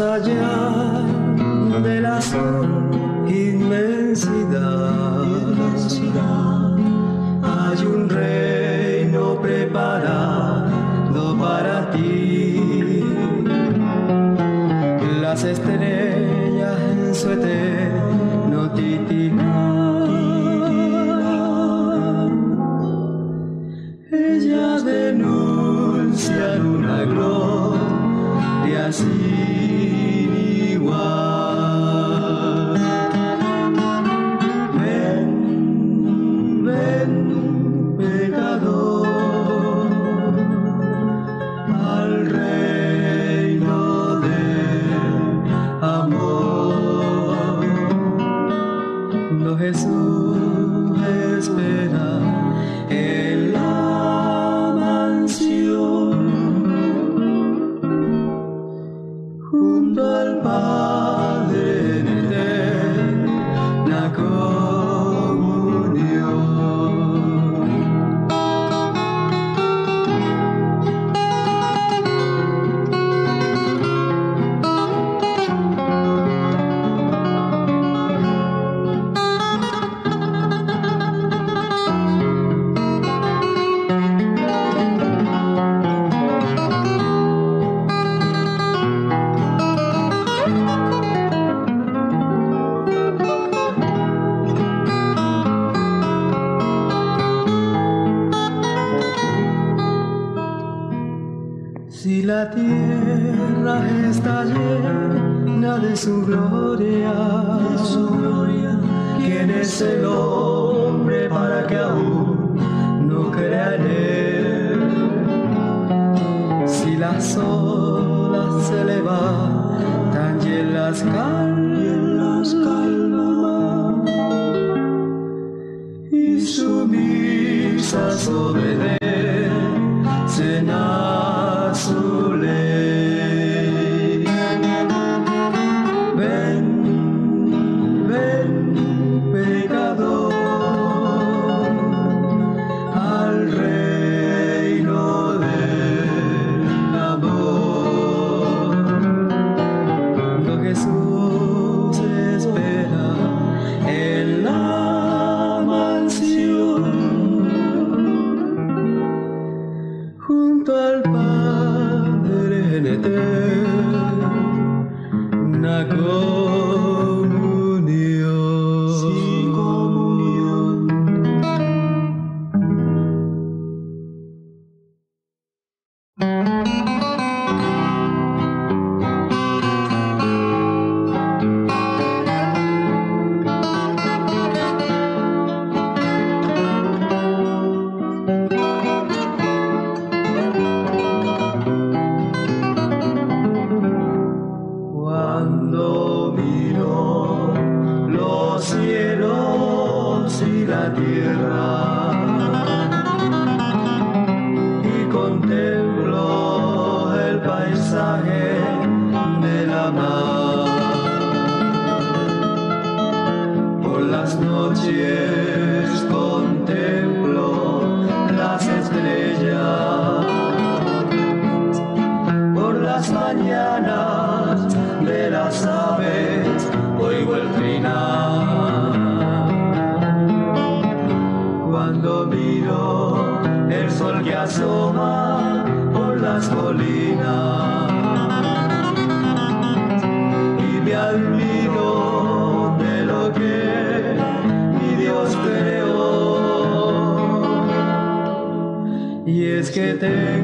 allá de la inmensidad, inmensidad hay un reino preparado para ti. Las estrellas en su eterno cuando los cielos y la tierra. Y contempló el paisaje de la mar. Por las noches te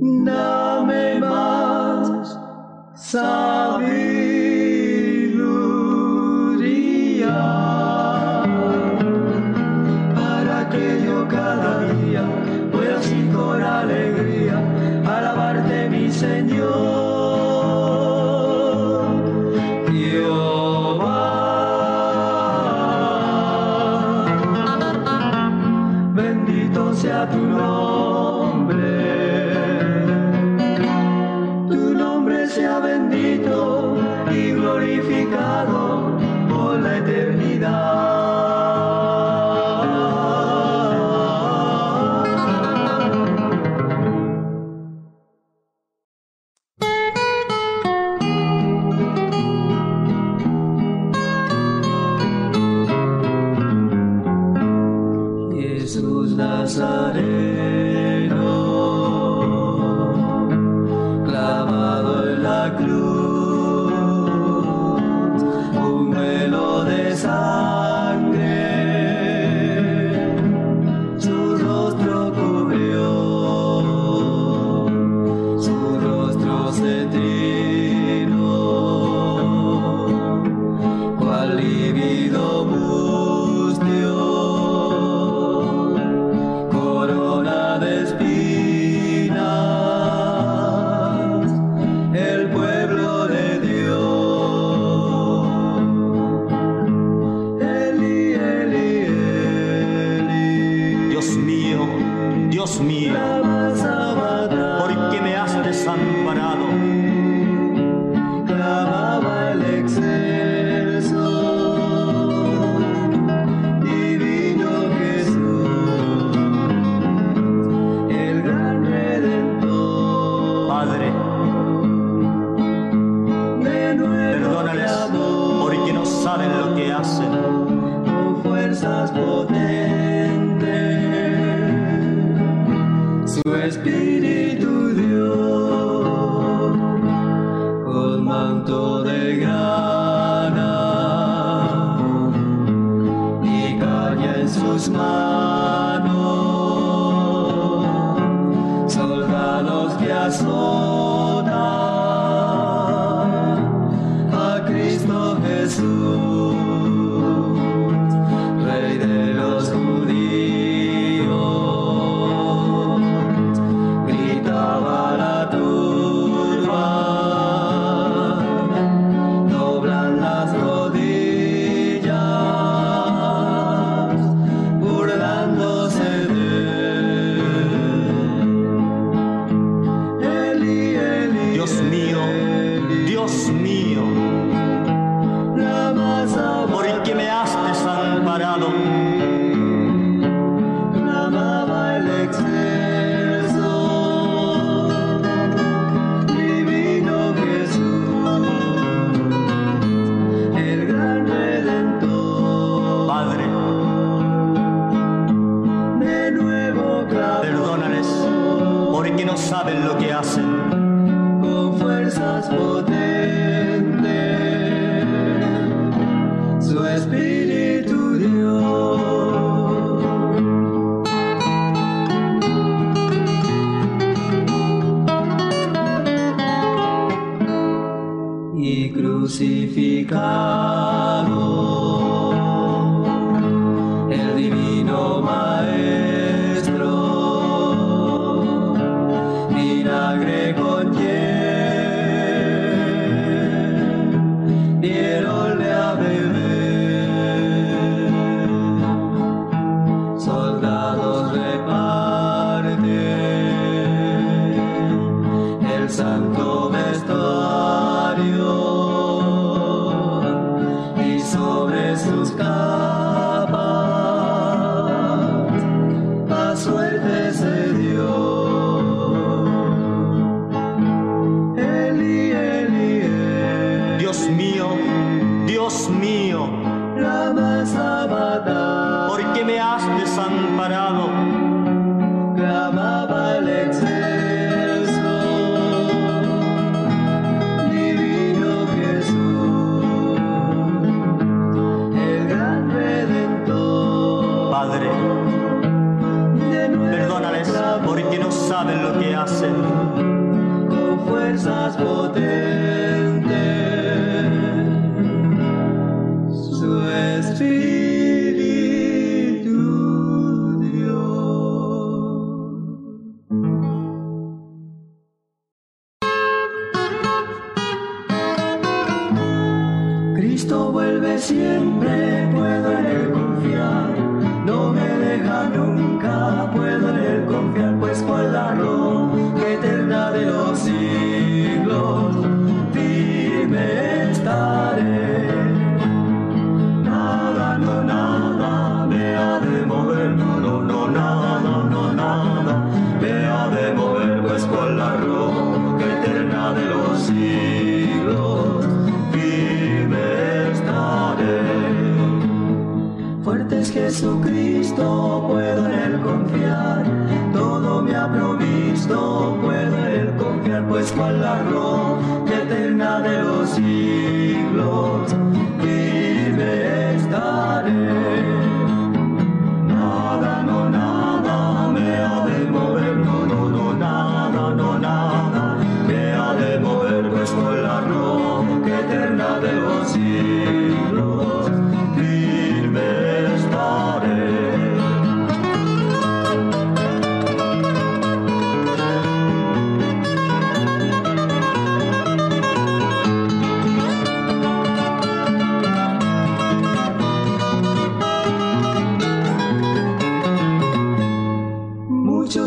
dame más su espíritu suerte se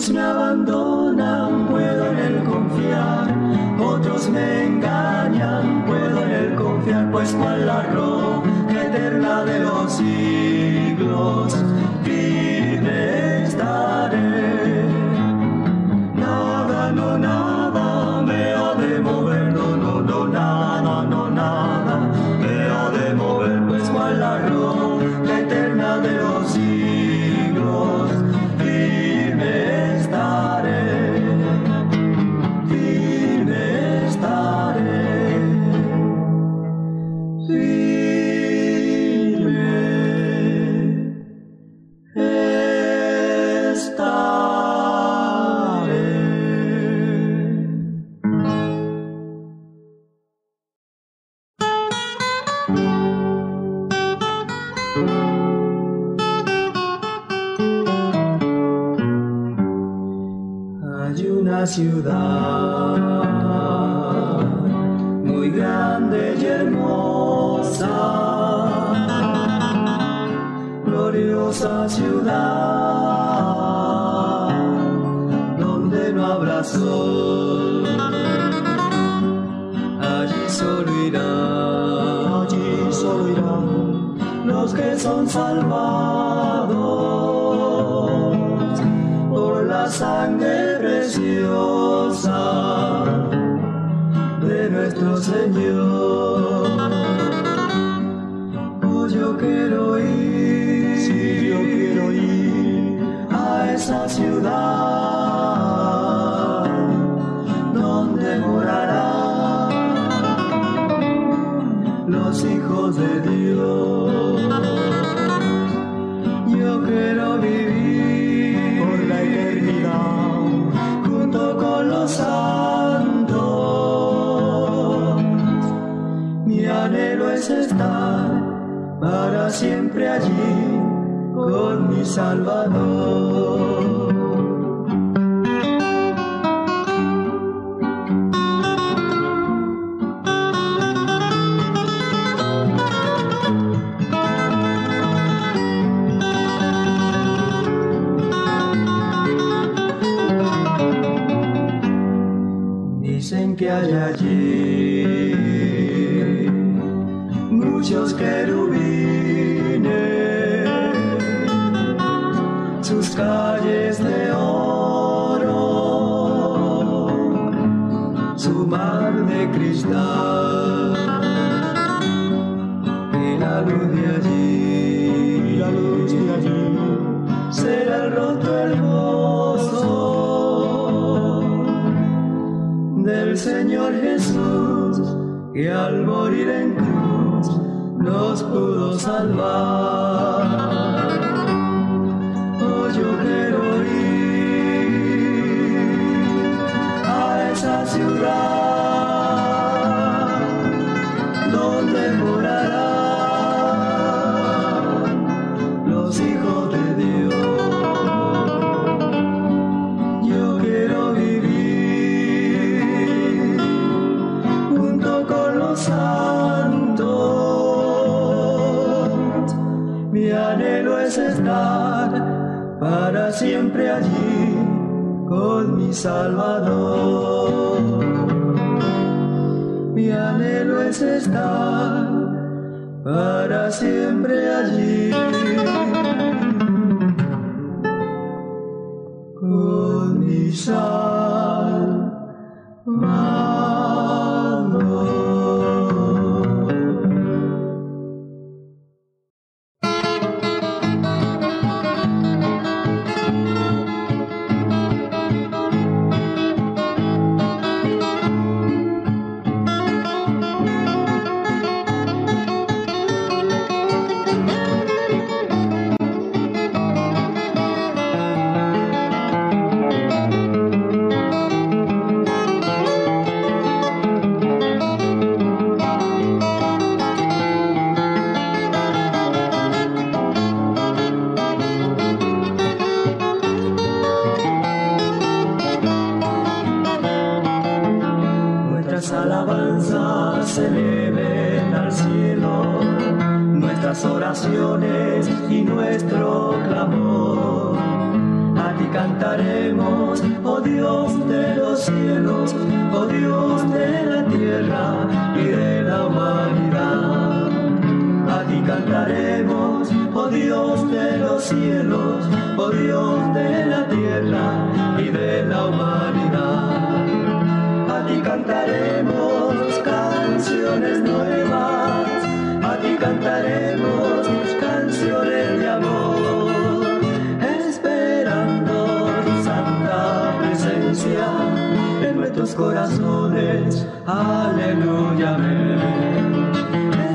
otros me abandonan, puedo en él confiar, otros me grande y hermosa, gloriosa ciudad, donde no habrá sol, allí solo irán, allí solo irán los que son salvados por la sangre Señor. allí con mi Salvador. corazones, aleluya.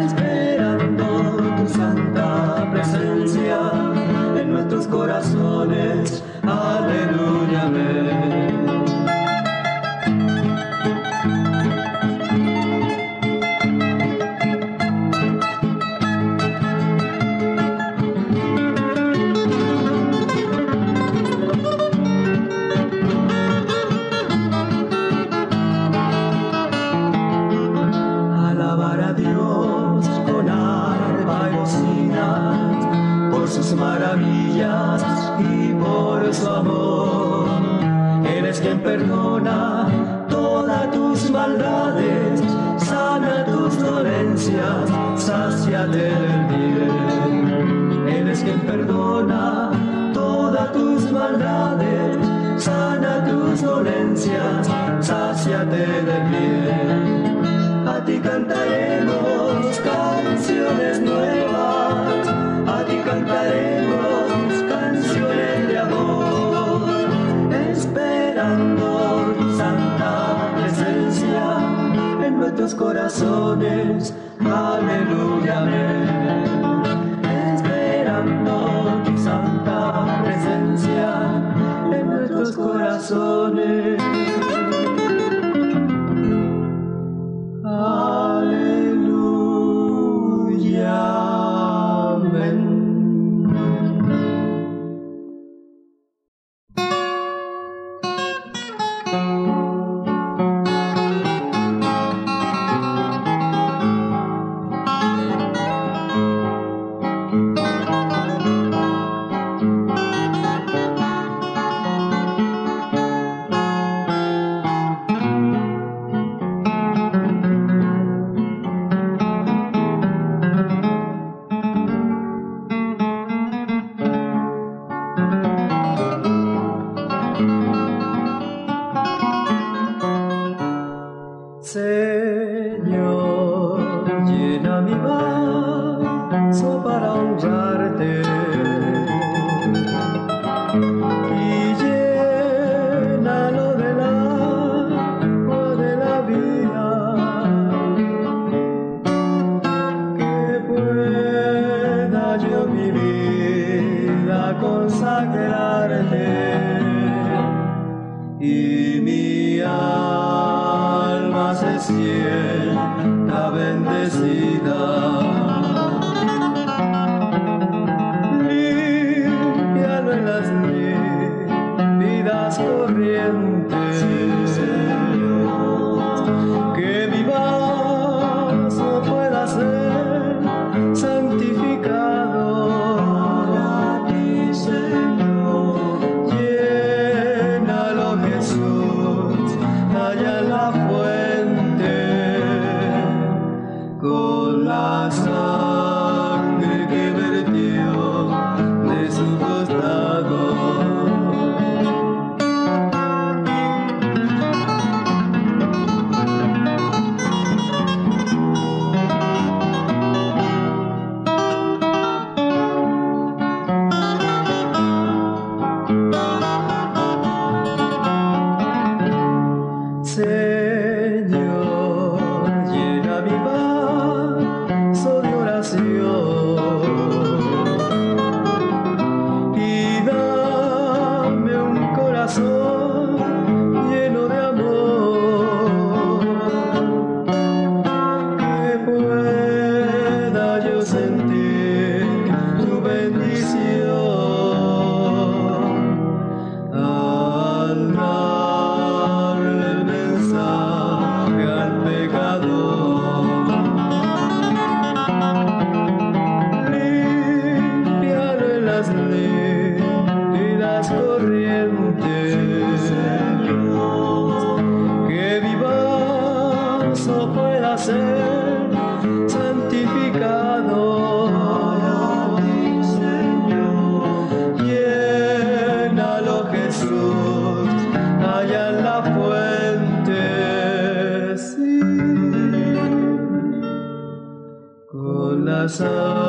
Esperando tu santa presencia en nuestros corazones, aleluya. Corazones. Aleluya, amén. viva santificado. Para ti, Señor, Jesús, allá en la fuente, con la sal.